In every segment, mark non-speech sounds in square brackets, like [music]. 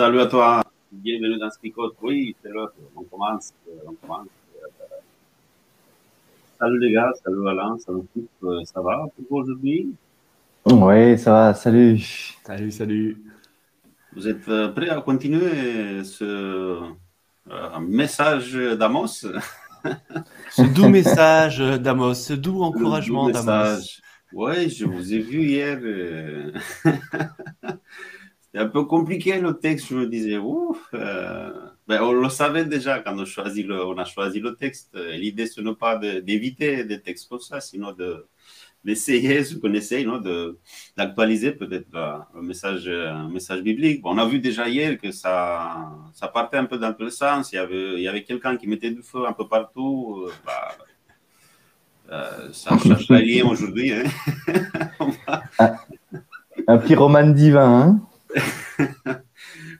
Salut à toi, bienvenue dans Spicot. Oui, c'est l'heure, on commence, on commence. Salut les gars, salut Alain, salut tout, ça va pour aujourd'hui? Oui, ça va, salut. Salut, salut. Vous êtes euh, prêts à continuer ce euh, message d'Amos? [laughs] Ce doux message d'Amos, ce doux encouragement d'Amos. Oui, je vous ai vu hier. [laughs] euh, C'était un peu compliqué le texte, je me disais, ouf. euh, ben, on le savait déjà quand on, choisit le, on a choisi le texte. L'idée, ce n'est pas d'éviter des textes comme ça, sinon de d'essayer ce qu'on essaye, d'actualiser peut-être la- le message, euh, un message biblique. Bon, on a vu déjà hier que ça, ça partait un peu dans les sens. Il y avait, il y avait quelqu'un qui mettait du feu un peu partout. euh, bah, euh, ça change rien aujourd'hui. hein. [laughs] Un pyromane divin, hein [laughs]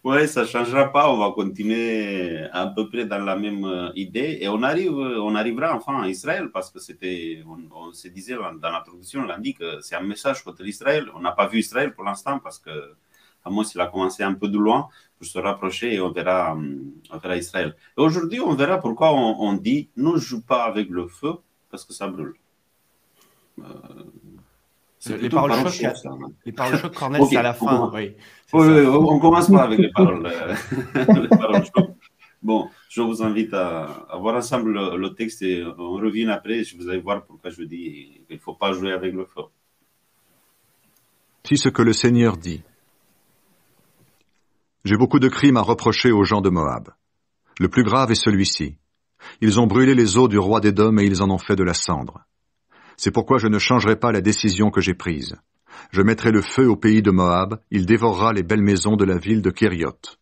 Oui, ça ne changera pas. On va continuer à peu près dans la même euh, idée. Et on, arrive, on arrivera enfin à Israël parce que c'était, on, se disait dans l'a dit que c'est un message contre l'Israël. On n'a pas vu Israël pour l'instant parce que Amos, il a commencé un peu de loin pour se rapprocher et on verra, on verra Israël. Et aujourd'hui, on verra pourquoi on, dit ne joue pas avec le feu parce que ça brûle. Euh, Les paroles parole choc, ça, hein. les paroles choc Cornel, [laughs] Ok, c'est à la on fin. commence. Oui, Oui, on commence pas avec les paroles, euh, [laughs] [laughs] les paroles. Bon, je vous invite à, à voir ensemble le, le texte et on revient après. Je vous allez voir pourquoi je dis qu'il ne faut pas jouer avec le feu. Si ce que le Seigneur dit. J'ai beaucoup de crimes à reprocher aux gens de Moab. Le plus grave est celui-ci. Ils ont brûlé les os du roi d'Édom et ils en ont fait de la cendre. C'est pourquoi je ne changerai pas la décision que j'ai prise. Je mettrai le feu au pays de Moab, il dévorera les belles maisons de la ville de Kérioth.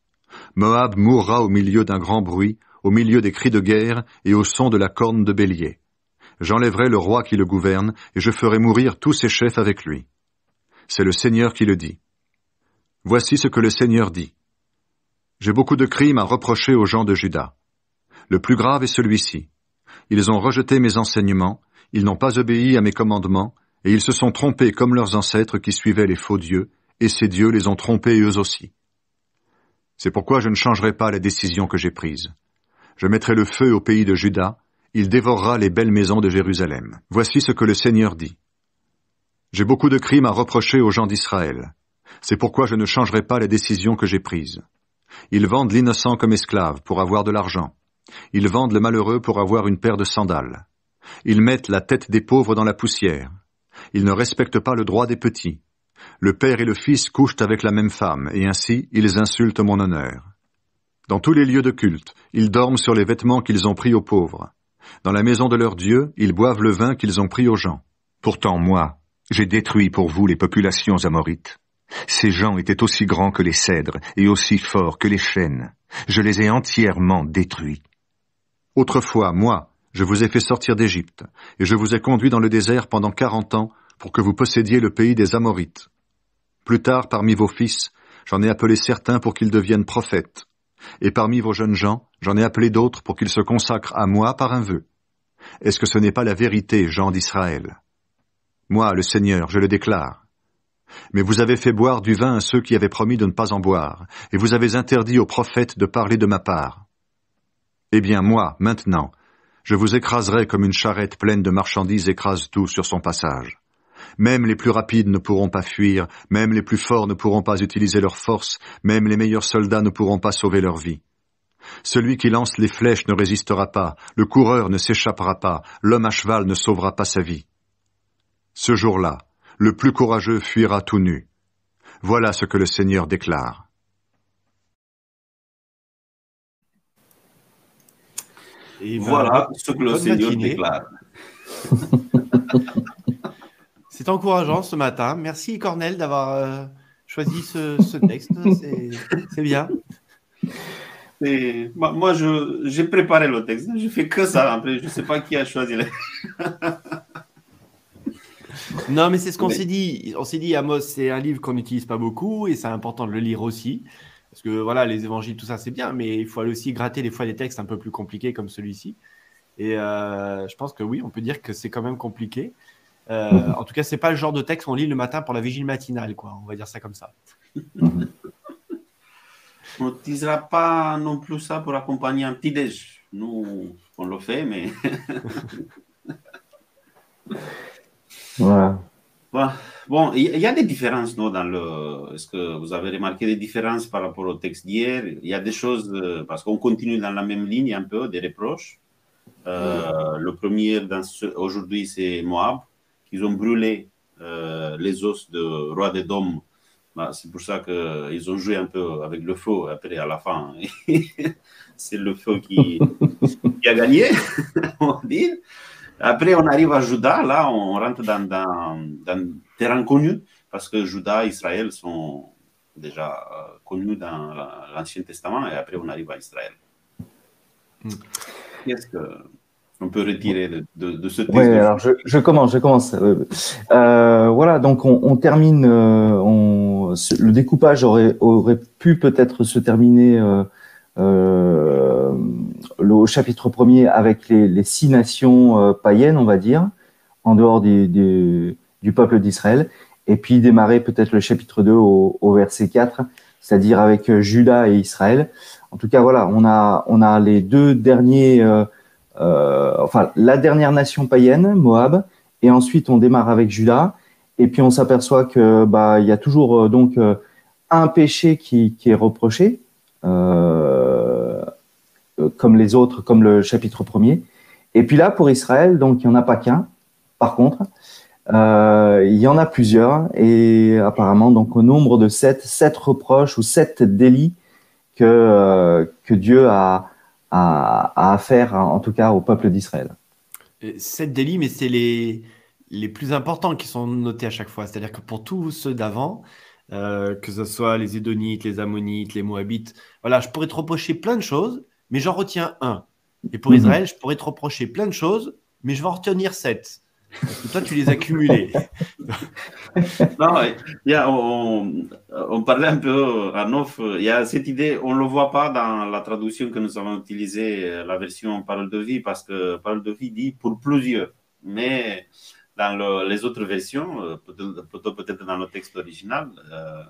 Moab mourra au milieu d'un grand bruit, au milieu des cris de guerre et au son de la corne de bélier. J'enlèverai le roi qui le gouverne, et je ferai mourir tous ses chefs avec lui. C'est le Seigneur qui le dit. Voici ce que le Seigneur dit. J'ai beaucoup de crimes à reprocher aux gens de Juda. Le plus grave est celui-ci. Ils ont rejeté mes enseignements, ils n'ont pas obéi à mes commandements, et ils se sont trompés comme leurs ancêtres qui suivaient les faux dieux, et ces dieux les ont trompés eux aussi. C'est pourquoi je ne changerai pas la décision que j'ai prise. Je mettrai le feu au pays de Juda, il dévorera les belles maisons de Jérusalem. Voici ce que le Seigneur dit. J'ai beaucoup de crimes à reprocher aux gens d'Israël. C'est pourquoi je ne changerai pas la décision que j'ai prise. Ils vendent l'innocent comme esclave pour avoir de l'argent. Ils vendent le malheureux pour avoir une paire de sandales. Ils mettent la tête des pauvres dans la poussière. Ils ne respectent pas le droit des petits. Le père et le fils couchent avec la même femme, et ainsi ils insultent mon honneur. Dans tous les lieux de culte, ils dorment sur les vêtements qu'ils ont pris aux pauvres. Dans la maison de leur Dieu, ils boivent le vin qu'ils ont pris aux gens. Pourtant, moi, j'ai détruit pour vous les populations amorites. Ces gens étaient aussi grands que les cèdres et aussi forts que les chênes. Je les ai entièrement détruits. Autrefois, moi, je vous ai fait sortir d'Égypte, et je vous ai conduit dans le désert pendant quarante ans pour que vous possédiez le pays des Amorites. Plus tard, parmi vos fils, j'en ai appelé certains pour qu'ils deviennent prophètes. Et parmi vos jeunes gens, j'en ai appelé d'autres pour qu'ils se consacrent à moi par un vœu. Est-ce que ce n'est pas la vérité, gens d'Israël? Moi, le Seigneur, je le déclare. Mais vous avez fait boire du vin à ceux qui avaient promis de ne pas en boire, et vous avez interdit aux prophètes de parler de ma part. Eh bien, moi, maintenant, je vous écraserai comme une charrette pleine de marchandises écrase tout sur son passage. Même les plus rapides ne pourront pas fuir, même les plus forts ne pourront pas utiliser leur force, même les meilleurs soldats ne pourront pas sauver leur vie. Celui qui lance les flèches ne résistera pas, le coureur ne s'échappera pas, l'homme à cheval ne sauvera pas sa vie. Ce jour-là, le plus courageux fuira tout nu. Voilà ce que le Seigneur déclare. Et ben, Voilà ce que le Seigneur déclare. [laughs] C'est encourageant ce matin. Merci Cornel d'avoir euh, choisi ce, ce texte. C'est- bien. Et moi, j'ai préparé le texte. Je fais que ça. Après, je ne sais pas qui a choisi. les- [laughs] Non, mais c'est ce qu'on s'est dit. On s'est dit, Amos, c'est un livre qu'on n'utilise pas beaucoup et c'est important de le lire aussi. Parce que voilà, les évangiles, tout ça, c'est bien, mais il faut aller aussi gratter des fois des textes un peu plus compliqués comme celui-ci. Et euh, je pense que oui, on peut dire que c'est quand même compliqué. Euh, en tout cas, c'est pas le genre de texte qu'on lit le matin pour la vigile matinale, quoi. On va dire ça comme ça. [laughs] On n'utilisera pas non plus ça pour accompagner un petit déj. Nous, on le fait, mais [laughs] Voilà. Voilà. Bon, il y a des différences non, dans le. Est-ce que vous avez remarqué des différences par rapport au texte d'hier? Il y a des choses, euh, parce qu'on continue dans la même ligne un peu, des reproches. Euh, Le premier ce- aujourd'hui, c'est Moab. Ils ont brûlé euh, les os de roi des dômes. Bah, c'est pour ça qu'ils ont joué un peu avec le feu après à la fin. [laughs] c'est le feu qui, qui a gagné, [laughs] on va dire. Après, on arrive à Juda. Là, on rentre dans, dans, dans terrain connu parce que Juda et Israël sont déjà euh, connus dans la- l'Ancien Testament et après, on arrive à Israël. Mm. Qu'est-ce qu'on peut retirer de, de, de ce texte Oui, alors je, je commence, je commence. Euh, voilà, donc on, on termine. euh, on, le découpage aurait, aurait pu peut-être se terminer euh, euh, le, chapitre premier avec les, six nations euh, païennes, on va dire, en dehors du peuple d'Israël, et puis démarrer peut-être le chapitre 2 au, verset 4, c'est-à-dire avec euh, Juda et Israël. En tout cas, voilà, on a, on a les deux derniers. euh, enfin la dernière nation païenne, Moab, et ensuite on démarre avec Juda, et puis on s'aperçoit que bah y a toujours donc un péché qui, qui est reproché, euh, comme les autres, comme le chapitre premier. Et puis là pour Israël, donc il y en a pas qu'un. Par contre, euh, il y en a plusieurs, et apparemment donc au nombre de sept, sept reproches ou sept délits que euh, que Dieu a à, faire, en tout cas, au peuple d'Israël. Sept délits, mais c'est les, les plus importants qui sont notés à chaque fois. C'est-à-dire que pour tous ceux d'avant, euh, que ce soit les Édonites, les Ammonites, les Moabites, voilà, je pourrais te reprocher plein de choses, mais j'en retiens un. Et pour Mhm. Israël, je pourrais te reprocher plein de choses, mais je vais en retenir sept. Parce que toi, tu les as cumulés. [laughs] Non, il y a, on, on parlait un peu en off. Il y a cette idée, on ne le voit pas dans la traduction que nous avons utilisée, la version Parole de vie, parce que Parole de vie dit pour plusieurs. Mais dans le- les autres versions, euh, peut-être plutôt peut-être dans le texte original, euh,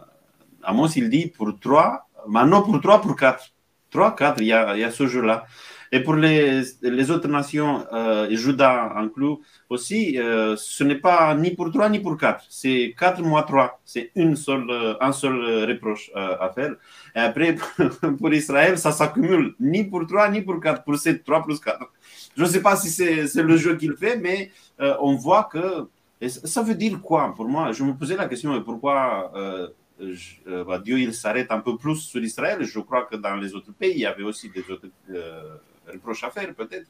Amos, il dit pour trois, maintenant pour trois, pour quatre. Trois, quatre, il y a, il y a ce jeu-là. Et pour les, les autres nations, euh, et Juda inclus, aussi, euh, ce n'est pas ni pour trois ni pour quatre. C'est quatre moins trois. C'est une seule, euh, un seul euh, reproche euh, à faire. Et après, [laughs] pour Israël, ça s'accumule ni pour trois ni pour quatre. Pour sept, trois plus quatre. Je ne sais pas si c'est le jeu qu'il fait, mais euh, on voit que. et ça veut dire quoi? Pour moi Je me posais la question pourquoi je- euh, bah, Dieu il s'arrête un peu plus sur Israël. Je crois que dans les autres pays, il y avait aussi des autres euh, reproches à faire, peut-être.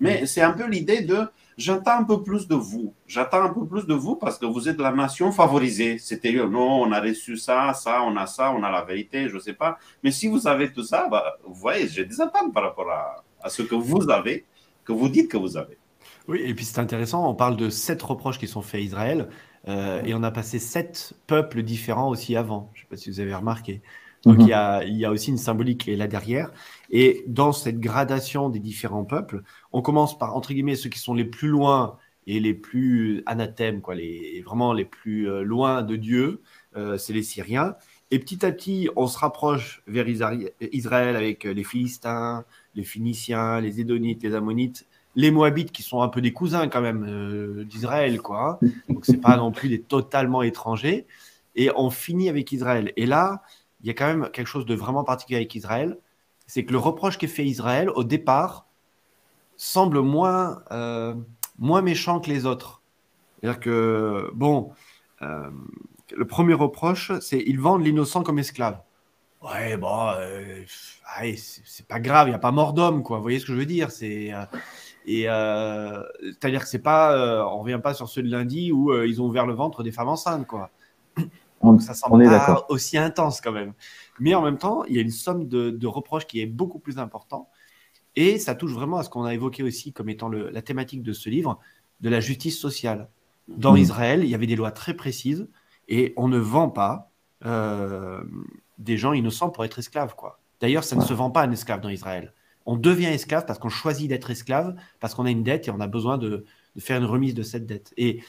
Mais c'est un peu l'idée de j'attends un peu plus de vous. J'attends un peu plus de vous parce que vous êtes la nation favorisée. C'était non, on a reçu ça, ça, on a ça, on a la vérité, je ne sais pas. Mais si vous avez tout ça, bah, vous voyez, j'ai des attentes par rapport à, à ce que vous avez, que vous dites que vous avez. Oui, et puis c'est intéressant, on parle de sept reproches qui sont faits à Israël, euh, et on a passé sept peuples différents aussi avant. Je ne sais pas si vous avez remarqué. Donc Mhm. il, y a, il y a aussi une symbolique qui est là derrière. Et dans cette gradation des différents peuples, on commence par, entre guillemets, ceux qui sont les plus loin et les plus anathèmes, quoi, les, vraiment les plus euh, loin de Dieu, euh, c'est les Syriens. Et petit à petit, on se rapproche vers Israël avec les Philistins, les Phéniciens, les Édonites, les Ammonites, les Moabites qui sont un peu des cousins quand même euh, d'Israël, quoi. hein. Donc c'est pas non plus des totalement étrangers. Et on finit avec Israël. Et là, il y a quand même quelque chose de vraiment particulier avec Israël, c'est que le reproche qu'est fait Israël au départ semble moins euh, moins méchant que les autres. C'est-à-dire que bon, euh, le premier reproche, c'est ils vendent l'innocent comme esclave. Ouais, bon, c'est pas grave, il n'y a pas mort d'homme, quoi. Vous voyez ce que je veux dire? C'est et euh, c'est-à-dire que c'est pas, on revient pas sur ceux de lundi où ils ont ouvert le ventre des femmes enceintes, quoi. On, ça semble pas aussi intense quand même. Mais en même temps, il y a une somme de, reproches qui est beaucoup plus important. Et ça touche vraiment à ce qu'on a évoqué aussi comme étant la thématique de ce livre, de la justice sociale. Dans mmh. Israël, il y avait des lois très précises et on ne vend pas euh, des gens innocents pour être esclaves. Quoi. D'ailleurs, ça ne se vend pas un esclave dans Israël. On devient esclave parce qu'on choisit d'être esclave, parce qu'on a une dette et on a besoin de, faire une remise de cette dette. Et,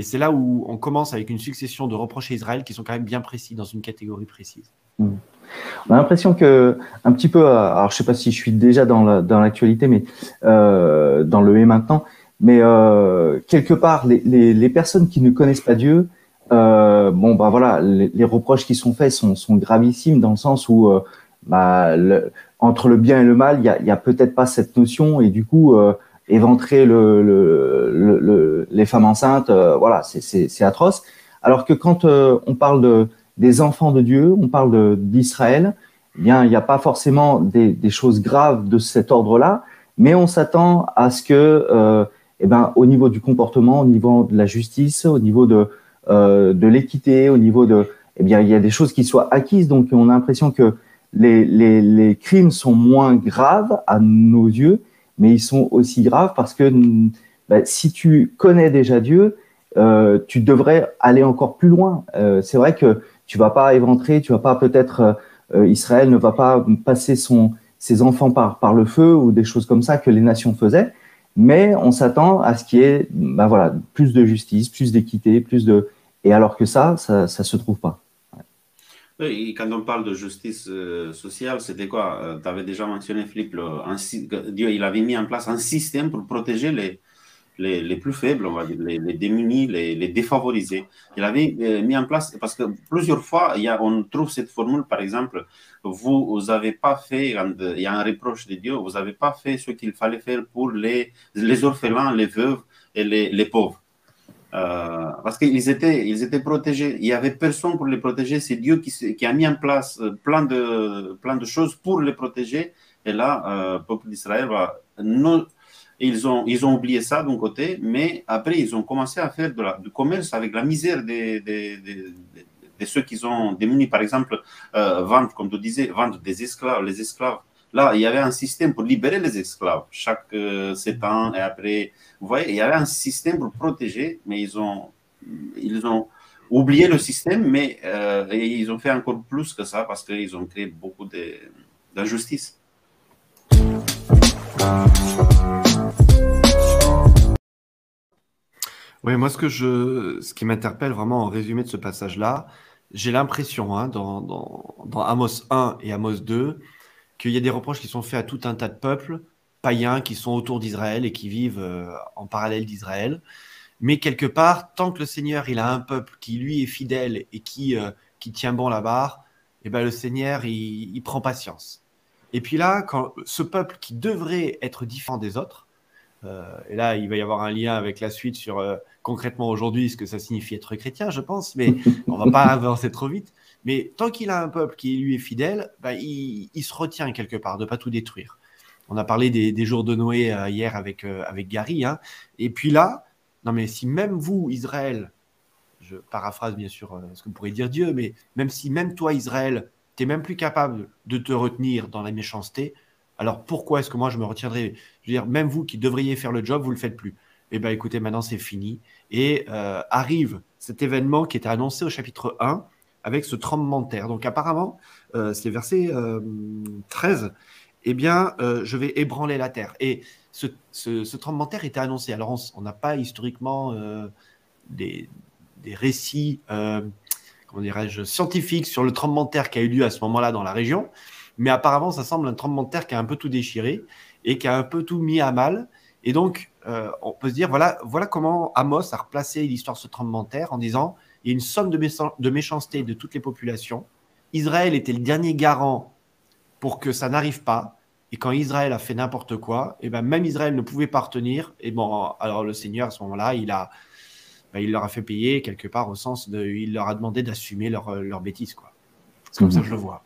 c'est là où on commence avec une succession de reproches à Israël qui sont quand même bien précis, dans une catégorie précise. On a l'impression que, un petit peu, alors je sais pas si je suis déjà dans l'actualité, mais euh, dans le et maintenant, mais euh, quelque part, les, personnes qui ne connaissent pas Dieu, euh, bon bah voilà, les, reproches qui sont faits sont, sont, gravissimes dans le sens où bah, le, entre le bien et le mal, il y a, y a peut-être pas cette notion et du coup euh, éventrer le, le, les femmes enceintes, euh, voilà, c'est atroce. Alors que quand on parle de, des enfants de Dieu, on parle d'Israël, eh bien il n'y a pas forcément des, des, choses graves de cet ordre-là, mais on s'attend à ce que eh ben, au niveau du comportement, au niveau de la justice, au niveau de, euh, de l'équité, au niveau de, eh bien, il y a des choses qui soient acquises. Donc, on a l'impression que les, crimes sont moins graves à nos yeux, mais ils sont aussi graves parce que bah, si tu connais déjà Dieu, euh, tu devrais aller encore plus loin. Euh, c'est vrai que tu vas pas éventrer, tu vas pas peut-être euh, Israël ne va pas passer son ses enfants par par le feu ou des choses comme ça que les nations faisaient mais on s'attend à ce qu'il y ait ben voilà, plus de justice, plus d'équité, plus de... Et alors que ça, ça ne se trouve pas. Oui, quand on parle de justice euh, sociale, c'était quoi? Euh, Tu avais déjà mentionné, Philippe, Dieu il avait mis en place un système pour protéger les, les, les, plus faibles, on va dire, les, démunis, les, défavorisés. Il avait euh, mis en place, parce que plusieurs fois, y a, on trouve cette formule, par exemple, vous n'avez pas fait, il y a un reproche de Dieu, vous n'avez pas fait ce qu'il fallait faire pour les, les orphelins, les veuves et les pauvres. Euh, parce qu'ils étaient, ils étaient protégés. Il n'y avait personne pour les protéger. C'est Dieu qui, a mis en place euh, plein de, plein de choses pour les protéger. Et là, euh, le peuple d'Israël ils ont, ils ont oublié ça d'un côté, mais après, ils ont commencé à faire du commerce avec la misère des, des, des, de ceux qui sont démunis. Par exemple, euh, vendre, comme tu disais, vendre des esclaves, les esclaves. Là, il y avait un système pour libérer les esclaves chaque euh, sept ans et après. Vous voyez, il y avait un système pour protéger, mais ils ont, ils ont oublié le système, mais euh, ils ont fait encore plus que ça parce qu'ils ont créé beaucoup d'injustices. Oui, moi, ce, que je, ce qui m'interpelle vraiment en résumé de ce passage-là, j'ai l'impression, hein, dans, dans, dans, Amos 1 et Amos 2, qu'il y a des reproches qui sont faits à tout un tas de peuples païens qui sont autour d'Israël et qui vivent euh, en parallèle d'Israël. Mais quelque part, tant que le Seigneur il a un peuple qui lui est fidèle et qui, euh, qui tient bon la barre, eh ben, le Seigneur il, prend patience. Et puis là, quand ce peuple qui devrait être différent des autres, euh, et là, il va y avoir un lien avec la suite sur concrètement aujourd'hui ce que ça signifie être chrétien, je pense, mais on va pas [laughs] avancer trop vite. Mais tant qu'il a un peuple qui lui est fidèle, bah, il, se retient quelque part de pas tout détruire. On a parlé des, jours de Noé euh, hier avec, avec Gary. Hein. Et puis là, non mais si même vous, Israël, je paraphrase bien sûr ce que pourrait dire Dieu, mais même si même toi, Israël, tu même plus capable de te retenir dans la méchanceté, alors pourquoi est-ce que moi je me retiendrai? Je veux dire, même vous qui devriez faire le job, vous le faites plus. Eh bien écoutez, maintenant c'est fini. Et euh, arrive cet événement qui était annoncé au chapitre 1 avec ce tremblement de terre. Donc apparemment, euh, c'est verset 13, euh, eh bien je vais ébranler la terre. Et ce, tremblement de terre était annoncé. Alors on n'a pas historiquement des, des, récits comment dirais-je, scientifique sur le tremblement de terre qui a eu lieu à ce moment-là dans la région. Mais apparemment, ça semble un tremblement de terre qui a un peu tout déchiré et qui a un peu tout mis à mal. Et donc, euh, on peut se dire, voilà, voilà comment Amos a replacé l'histoire de ce tremblement de terre en disant, il y a une somme de, de méchanceté de toutes les populations. Israël était le dernier garant pour que ça n'arrive pas. Et quand Israël a fait n'importe quoi, et ben même Israël ne pouvait pas retenir. Et bon, alors le Seigneur, à ce moment-là, il a, bah, il leur a fait payer quelque part au sens de, il leur a demandé d'assumer leur, leur bêtise, quoi. C'est comme ça que je le vois.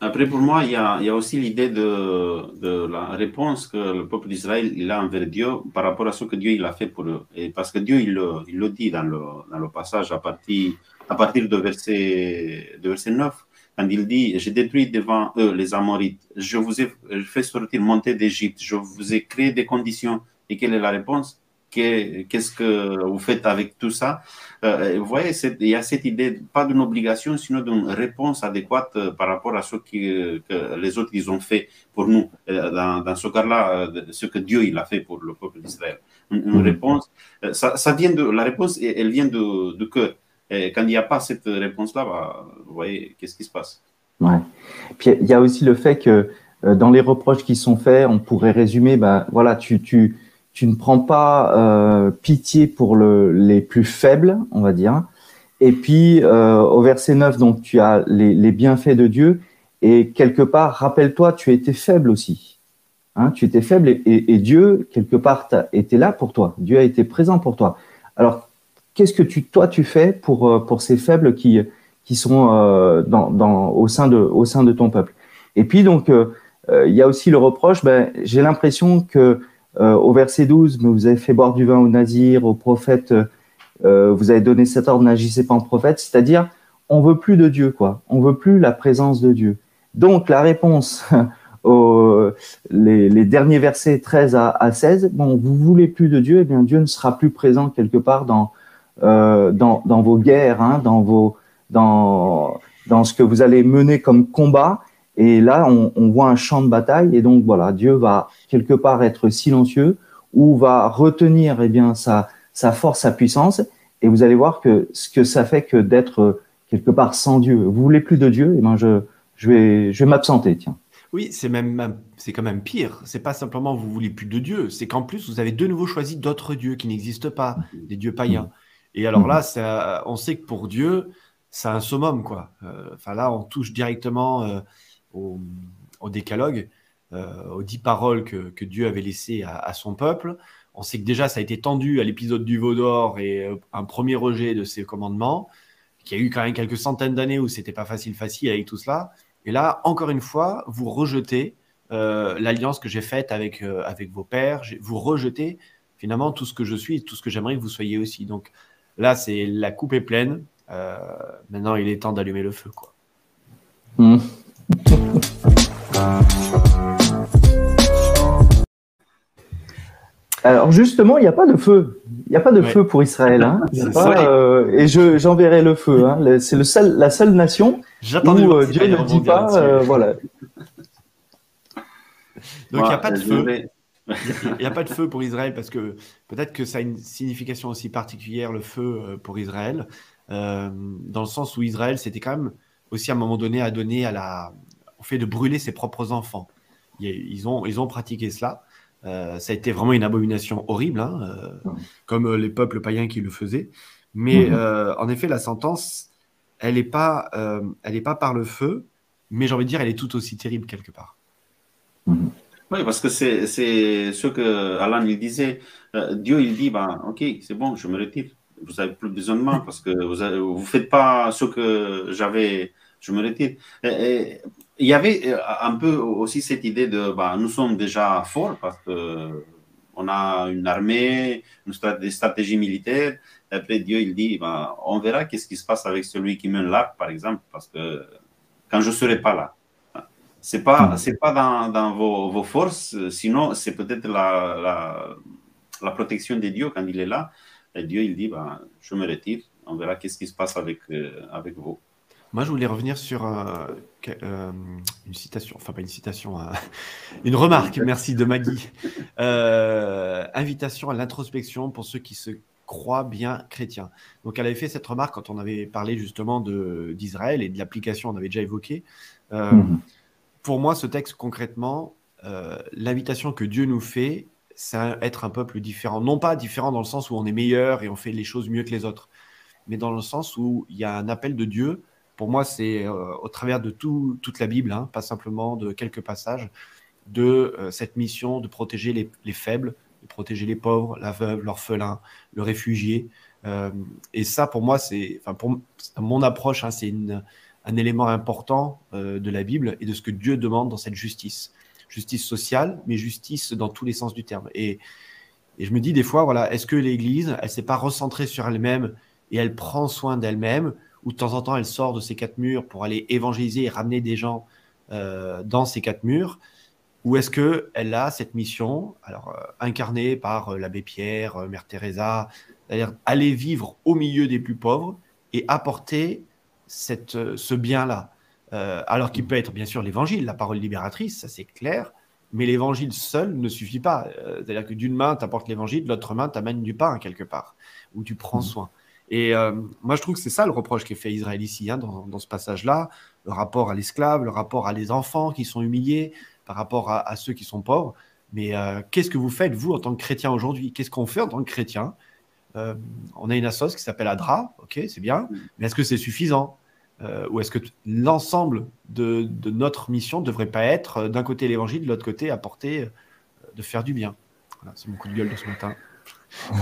Après, pour moi, il y a, aussi l'idée de, la réponse que le peuple d'Israël il a envers Dieu par rapport à ce que Dieu il a fait pour eux. Et parce que Dieu, il le, il le dit dans le, dans le passage à partir, à partir de, verset, de verset 9, quand il dit J'ai détruit devant eux les Amorites, je vous ai fait sortir, monter d'Égypte, je vous ai créé des conditions. Et quelle est la réponse? Qu'est-ce que vous faites avec tout ça? Euh, Vous voyez, il y a cette idée, pas d'une obligation, sinon d'une réponse adéquate euh, par rapport à ce que les autres ils ont fait pour nous. Euh, dans, ce cas-là, ce que Dieu il a fait pour le peuple d'Israël. Une, mhm. réponse, ça, vient de, la réponse, elle vient de, de cœur. Et quand il n'y a pas cette réponse-là, bah, vous voyez, qu'est-ce qui se passe? Ouais. Puis il y a aussi le fait que dans les reproches qui sont faits, on pourrait résumer, bah, voilà, tu, tu, tu ne prends pas euh, pitié pour le, les plus faibles, on va dire. Et puis euh, au verset 9, donc tu as les, bienfaits de Dieu. Et quelque part, rappelle-toi, tu étais faible aussi. Hein, tu étais faible et, Dieu, quelque part, était là pour toi. Dieu a été présent pour toi. Alors, qu'est-ce que tu, toi, tu fais pour, euh, pour ces faibles qui, qui sont au, sein de, au sein de ton peuple? Et puis, donc, il y a aussi le reproche, ben, j'ai l'impression que au verset 12, mais vous avez fait boire du vin au nazir, au prophète, euh, vous avez donné cet ordre, n'agissez pas en prophète, c'est-à-dire on veut plus de Dieu, quoi. On veut plus la présence de Dieu. Donc la réponse [laughs] aux les, derniers versets 13 à, à, 16, bon, vous voulez plus de Dieu, eh bien Dieu ne sera plus présent quelque part dans euh, dans, dans, vos guerres, hein, dans vos dans dans ce que vous allez mener comme combat. Et là, on, voit un champ de bataille. Et donc, voilà, Dieu va quelque part être silencieux ou va retenir eh bien, sa, force, sa puissance. Et vous allez voir que ce que ça fait que d'être quelque part sans Dieu. Vous voulez plus de Dieu, eh ben je, je vais, je vais m'absenter, tiens. Oui, c'est même, c'est quand même pire. C'est pas simplement vous voulez plus de Dieu, c'est qu'en plus vous avez de nouveau choisi d'autres dieux qui n'existent pas, des dieux païens. Et alors là, ça, on sait que pour Dieu, c'est un summum, quoi. Euh, enfin là, on touche directement euh, au, décalogue, euh, aux dix paroles que, Dieu avait laissées à, son peuple. On sait que déjà ça a été tendu à l'épisode du veau d'or et euh, un premier rejet de ses commandements, qu'il y a eu quand même quelques centaines d'années où c'était pas facile facile avec tout cela. Et là, encore une fois, vous rejetez euh, l'alliance que j'ai faite avec, avec vos pères, vous rejetez finalement tout ce que je suis tout ce que j'aimerais que vous soyez aussi. Donc là, c'est la coupe est pleine. maintenant, il est temps d'allumer le feu. Quoi. Mmh. Alors justement, il n'y a pas de feu. Il n'y a pas de feu pour Israël. Hein. Euh, et je, j'enverrai le feu. Hein. C'est le seul, la seule nation où euh, Dieu ne dit pas. Euh, voilà. Donc il n'y a pas de feu. Il n'y a pas de feu pour Israël parce que peut-être que ça a une signification aussi particulière, le feu pour Israël, dans le sens où Israël, c'était quand même aussi à un moment donné à donner à la, au fait de brûler ses propres enfants. Ils ont, ils ont pratiqué cela. Euh, ça a été vraiment une abomination horrible, hein, euh, comme euh, les peuples païens qui le faisaient. Mais mhm. en effet, la sentence, elle n'est pas, elle pas par le feu, mais j'ai envie de dire, elle est tout aussi terrible quelque part. Mhm. Oui, parce que c'est ce que Alan il disait. Dieu, il dit, bah, ok, c'est bon, je me retire vous n'avez plus besoin de moi parce que vous ne faites pas ce que j'avais, je me retire. Et, il y avait euh, un peu aussi cette idée de bah, nous sommes déjà forts parce qu'on a une armée, une stratégie militaire. Et après, Dieu, il dit bah, on verra qu'est-ce qui se passe avec celui qui mène l'arc, par exemple, parce que quand je ne serai pas là. Ce n'est pas, hmm. c'est pas dans, dans vos, vos, forces, sinon c'est peut-être la, la, la protection de Dieu quand il est là. Et Dieu, il dit, bah, je me retire, on verra qu'est-ce qui se passe avec, euh, avec vous. Moi, je voulais revenir sur euh, euh, une citation, enfin pas une citation, [laughs] une remarque, merci de Maggie. invitation à l'introspection pour ceux qui se croient bien chrétiens. Donc, elle avait fait cette remarque quand on avait parlé justement d'Israël et de l'application, on avait déjà évoqué. Mhm. Pour moi, ce texte, concrètement, l'invitation que Dieu nous fait, c'est être un peuple différent. Non pas différent dans le sens où on est meilleur et on fait les choses mieux que les autres, mais dans le sens où il y a un appel de Dieu. Pour moi, c'est euh, au travers de tout, toute la Bible, hein, pas simplement de quelques passages, de euh, cette mission de protéger les, faibles, de protéger les pauvres, la veuve, l'orphelin, le réfugié. Euh, et ça, pour moi, c'est, enfin, pour mon approche, hein, c'est un élément important de la Bible et de ce que Dieu demande dans cette justice. Justice sociale, mais justice dans tous les sens du terme. Et, je me dis des fois, voilà, est-ce que l'Église, elle s'est pas recentrée sur elle-même et elle prend soin d'elle-même, ou de temps en temps elle sort de ses quatre murs pour aller évangéliser et ramener des gens euh, dans ces quatre murs, ou est-ce que elle a cette mission, alors euh, incarnée par euh, l'abbé Pierre, Mère Teresa, c'est-à-dire aller vivre au milieu des plus pauvres et apporter cette, ce bien-là, alors qu'il peut être bien sûr l'évangile, la parole libératrice, ça c'est clair, mais l'évangile seul ne suffit pas. C'est-à-dire que d'une main, tu apportes l'évangile, de l'autre main, tu amènes du pain quelque part, où tu prends mmh. soin. Et euh, moi, je trouve que c'est ça le reproche qui est fait Israël ici, hein, dans, ce passage-là, le rapport à l'esclave, le rapport à les enfants qui sont humiliés, par rapport à, ceux qui sont pauvres. Mais euh, qu'est-ce que vous faites, vous, en tant que chrétien aujourd'hui? Qu'est-ce qu'on fait en tant que chrétien? Euh, On a une assoce qui s'appelle ADRA, ok, c'est bien, mais est-ce que c'est suffisant? Ou est-ce que l'ensemble de, notre mission ne devrait pas être, d'un côté l'évangile, de l'autre côté, apporter, de faire du bien? Voilà, C'est mon coup de gueule de ce matin.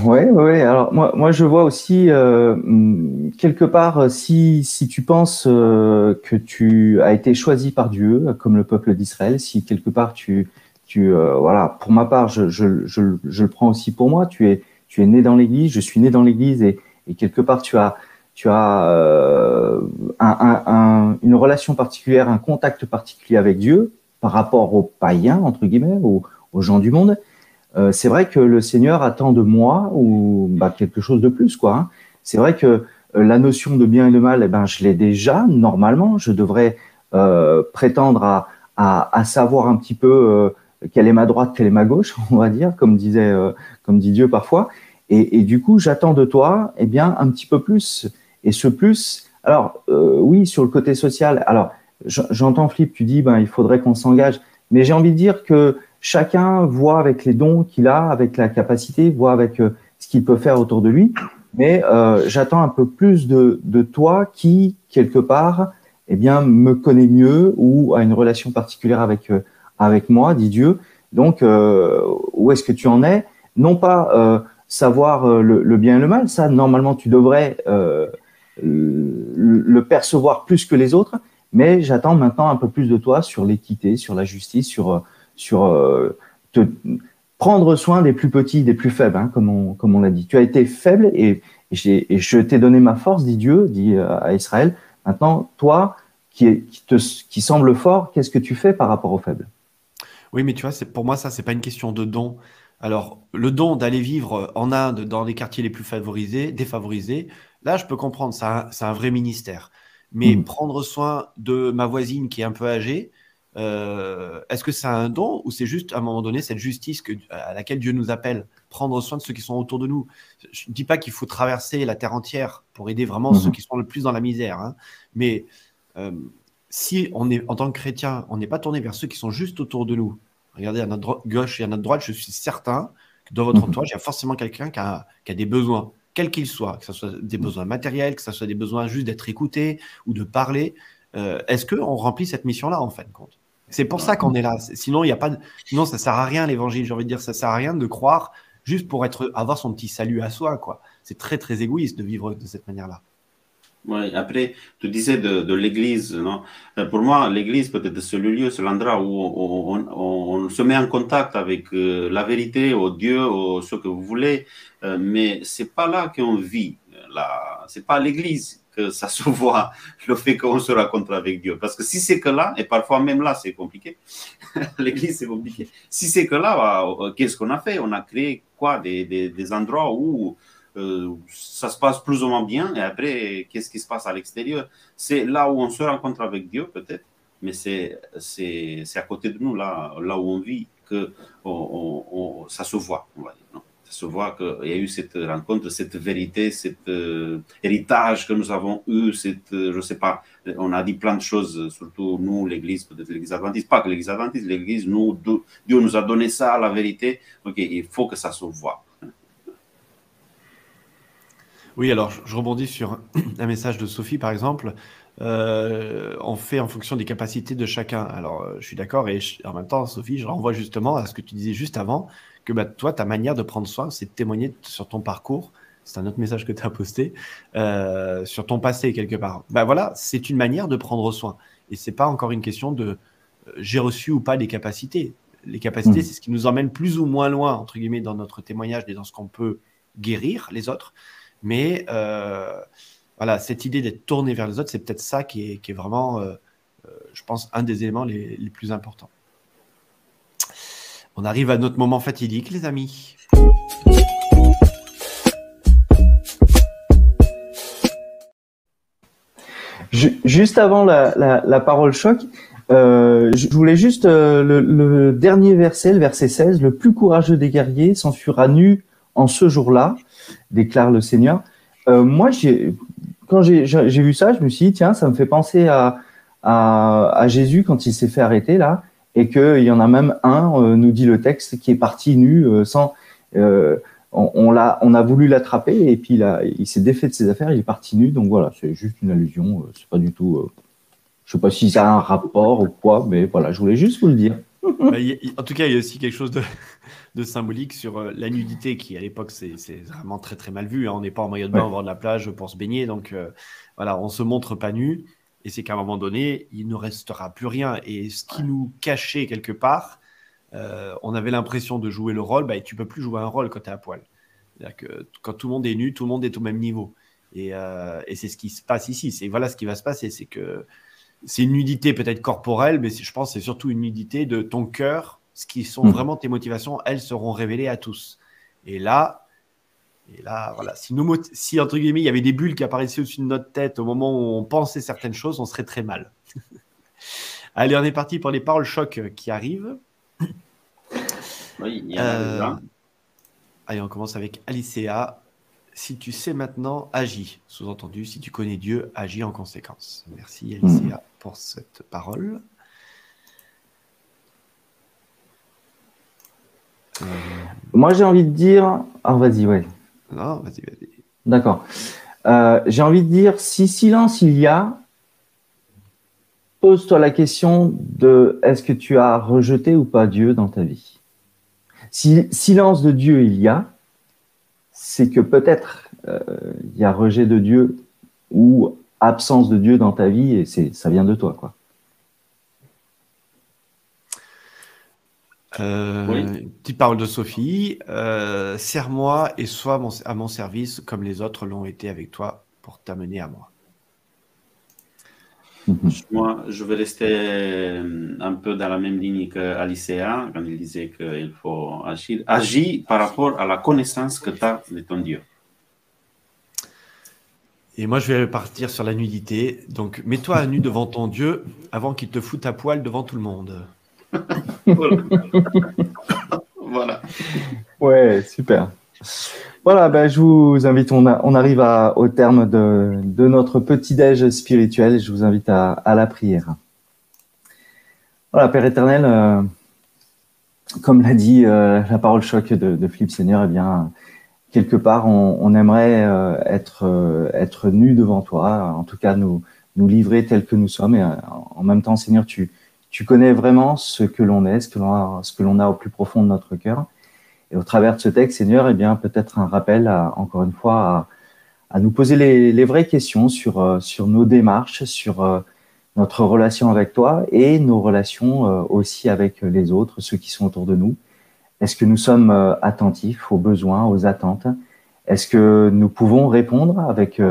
Oui, ouais. Alors moi, moi, je vois aussi euh, quelque part si si tu penses euh, que tu as été choisi par Dieu comme le peuple d'Israël, si quelque part tu tu euh, voilà, pour ma part, je, je, je, je, le prends aussi pour moi. Tu es tu es né dans l'Église, je suis né dans l'Église et, et quelque part tu as tu as euh, un, un, une relation particulière, un contact particulier avec Dieu par rapport aux païens entre guillemets, aux, aux gens du monde. Euh, c'est vrai que le Seigneur attend de moi ou bah, quelque chose de plus, quoi. Hein. C'est vrai que euh, la notion de bien et de mal, eh ben, je l'ai déjà normalement. Je devrais prétendre à, savoir un petit peu quelle est ma droite, quelle est ma gauche, [laughs] on va dire, comme disait, comme dit Dieu parfois. Et, et du coup, j'attends de toi, eh bien, un petit peu plus. Et ce plus, alors oui, sur le côté social. Alors, j'entends Flip, tu dis, ben, il faudrait qu'on s'engage. Mais j'ai envie de dire que chacun voit avec les dons qu'il a, avec la capacité, voit avec euh, ce qu'il peut faire autour de lui. Mais euh, j'attends un peu plus de, de, toi qui, quelque part, eh bien, me connaît mieux ou a une relation particulière avec, euh, avec moi, dit Dieu. Donc, euh, où est-ce que tu en es? Non pas euh, savoir le, bien et le mal, ça, normalement, tu devrais le percevoir plus que les autres, mais j'attends maintenant un peu plus de toi sur l'équité, sur la justice, sur sur euh, te, prendre soin des plus petits, des plus faibles, hein, comme on, comme on l'a dit. Tu as été faible et, je t'ai donné ma force, dit Dieu, dit euh, à Israël. Maintenant, toi, qui, te, qui semble fort, qu'est-ce que tu fais par rapport aux faibles? Oui, mais tu vois, pour moi, ça, c'est pas une question de don. Alors, le don d'aller vivre en Inde, dans les quartiers les plus favorisés, défavorisés, là, je peux comprendre, c'est un, un vrai ministère. Mais mmh. prendre soin de ma voisine qui est un peu âgée, euh, est-ce que c'est un don ou c'est juste à un moment donné cette justice que, à laquelle Dieu nous appelle, prendre soin de ceux qui sont autour de nous? Je ne dis pas qu'il faut traverser la terre entière pour aider vraiment ceux mhm. qui sont le plus dans la misère, hein. mais euh, si on est en tant que chrétien, on n'est pas tourné vers ceux qui sont juste autour de nous. Regardez à notre gauche et à notre droite, je suis certain que dans votre mhm. entourage, il y a forcément quelqu'un qui a des besoins quels qu'ils soient, que ce soit des mhm. besoins matériels, que ce soit des besoins juste d'être écouté ou de parler. Euh, est-ce qu'on remplit cette mission-là en fin de compte? C'est pour ça qu'on est là. Sinon, il a pas de... Sinon, ça sert à rien l'évangile. J'ai envie de dire, ça sert à rien de croire juste pour être avoir son petit salut à soi, quoi. C'est très très égoïste de vivre de cette manière-là. Oui, après, tu disais de, l'Église, non? Euh, Pour moi, l'Église peut être ce lieu, c'est l'endroit où on, se met en contact avec euh, la vérité, au Dieu, au ce que vous voulez, euh, mais c'est pas là qu'on vit. Là, c'est pas l'Église que [laughs] ça se voit, le fait qu'on se rencontre avec Dieu. Parce que si c'est que là, et parfois même là, c'est compliqué, [laughs] l'église, c'est compliqué. Si c'est que là, bah, qu'est-ce qu'on a fait? On a créé quoi? Des, des endroits où ça se passe plus ou moins bien, et après, qu'est-ce qui se passe à l'extérieur? C'est là où on se rencontre avec Dieu, peut-être, mais c'est à côté de nous, là, là où on vit, que ça se voit, on va dire. Non? Se voit qu'il y a eu cette rencontre, cette vérité, cet euh, héritage que nous avons eu, cette, euh, je sais pas, on a dit plein de choses, surtout nous, l'Église, peut-être l'Église adventiste, pas que l'Église adventiste, l'Église, nous, Dieu nous a donné ça, la vérité, ok, il faut que ça se voit. Oui, alors je rebondis sur [clears throat] un message de Sophie, par exemple. Euh, on fait en fonction des capacités de chacun. Alors, je suis d'accord, et en même temps, Sophie, je renvoie justement à ce que tu disais juste avant, que bah, toi, ta manière de prendre soin, c'est de témoigner sur ton parcours c'est un autre message que tu as posté, euh, sur ton passé quelque part. Ben voilà, c'est une manière de prendre soin. Et c'est pas encore une question de euh, j'ai reçu ou pas des capacités. Les capacités, mmh. c'est ce qui nous emmène plus ou moins loin, entre guillemets, dans notre témoignage et dans ce qu'on peut guérir les autres. Mais euh, voilà, cette idée d'être tourné vers les autres, c'est peut-être ça qui est, vraiment, je pense, un des éléments les, plus importants. On arrive à notre moment fatidique, les amis. juste avant la, parole choc, euh, je voulais juste euh, le, dernier verset, le verset 16, le plus courageux des guerriers s'enfuira nu en ce jour-là, déclare le Seigneur. Euh, moi, quand j'ai vu ça, je me suis dit, tiens, ça me fait penser à, Jésus quand il s'est fait arrêter là, et qu'il y en a même un, nous dit le texte, qui est parti nu sans on, l'a, on a voulu l'attraper et puis il, il s'est défait de ses affaires, il est parti nu. Donc voilà, c'est juste une allusion. Euh, c'est pas du tout. Euh, je sais pas si ça a un rapport ou quoi, mais voilà, je voulais juste vous le dire. Bah, en tout cas, il y a aussi quelque chose de, [laughs] symbolique sur euh, la nudité qui, à l'époque, c'est, vraiment très très mal vu. Hein. On n'est pas en maillot de bain au bord de la plage pour se baigner, donc voilà, on se montre pas nu. Et c'est qu'à un moment donné, il ne restera plus rien. Et ce qui nous cachait quelque part, euh, on avait l'impression de jouer le rôle, bah, tu peux plus jouer un rôle quand tu es à poil. C'est-à-dire que quand tout le monde est nu, tout le monde est au même niveau. Et, euh, c'est ce qui se passe ici. C'est voilà ce qui va se passer, c'est que c'est une nudité peut-être corporelle, mais je pense que c'est surtout une nudité de ton cœur. Ce qui sont hmm. vraiment tes motivations, elles seront révélées à tous. Et là, et là, voilà, si, nous, si entre guillemets il y avait des bulles qui apparaissaient au-dessus de notre tête au moment où on pensait certaines choses, on serait très mal. [laughs] Allez, on est parti pour les paroles choc qui arrivent. Oui, il y a euh, Allez, on commence avec Alicea. Si tu sais maintenant, agis. Sous-entendu, si tu connais Dieu, agis en conséquence. Merci Alicea pour cette parole. Euh, Moi, j'ai envie de dire. Ah, vas-y, ouais. Non, vas-y, vas-y. D'accord. Euh, j'ai envie de dire si silence il y a, pose-toi la question de est-ce que tu as rejeté ou pas Dieu dans ta vie? Si silence de Dieu il y a, c'est que peut-être euh, il y a rejet de Dieu ou absence de Dieu dans ta vie et c'est ça vient de toi quoi. Euh, Petite parole de Sophie. Euh, Serre-moi et sois à mon service comme les autres l'ont été avec toi pour t'amener à moi. Mhm. Moi, je vais rester euh, un peu dans la même ligne qu'Alicea, quand il disait qu'il faut agir. Agir par rapport à la connaissance que tu as de ton Dieu. Et moi, je vais partir sur la nudité. Donc, mets-toi à nu devant ton Dieu avant qu'il te foute à poil devant tout le monde. [laughs] voilà. Ouais, super. Voilà, ben, je vous invite, on, arrive au terme de, notre petit-déj spirituel. Je vous invite à, la prière. Voilà, Père éternel, euh, comme l'a dit euh, la parole choc de, Philippe Seigneur, eh bien, quelque part, on, aimerait euh, être, être nu devant toi, en tout cas nous, nous livrer tel que nous sommes. Et en même temps, Seigneur, tu, tu connais vraiment ce que l'on est, ce que l'on a, ce que l'on a au plus profond de notre cœur. Et au travers de ce texte, Seigneur, eh bien, peut-être un rappel, encore une fois, à, nous poser les, vraies questions sur, euh, nos démarches, sur euh, notre relation avec toi et nos relations euh, aussi avec les autres, ceux qui sont autour de nous. Est-ce que nous sommes attentifs aux besoins, aux attentes? Est-ce que nous pouvons répondre avec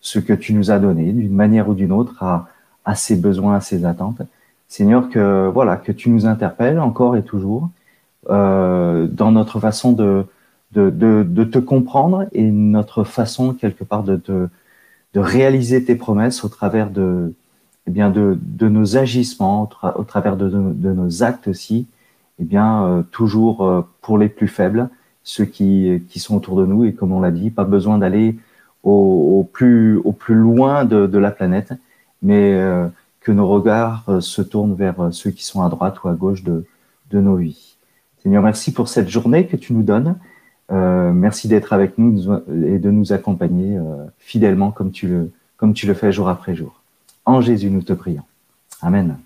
ce que tu nous as donné, d'une manière ou d'une autre, à, à ces besoins, à ces attentes? Seigneur, que voilà, que tu nous interpelles encore et toujours euh, dans notre façon de, de, de, de, te comprendre et notre façon quelque part de, de, de réaliser tes promesses au travers de, eh bien de, de nos agissements, au, travers de, nos actes aussi, eh bien euh, toujours euh, pour les plus faibles, ceux qui, qui sont autour de nous et comme on l'a dit, pas besoin d'aller au, plus, au plus loin de, de la planète, mais que nos regards se tournent vers ceux qui sont à droite ou à gauche de, de nos vies. Seigneur, merci pour cette journée que tu nous donnes. Euh, merci d'être avec nous et de nous accompagner euh, fidèlement comme tu, le, comme tu le fais jour après jour. En Jésus, nous te prions. Amen.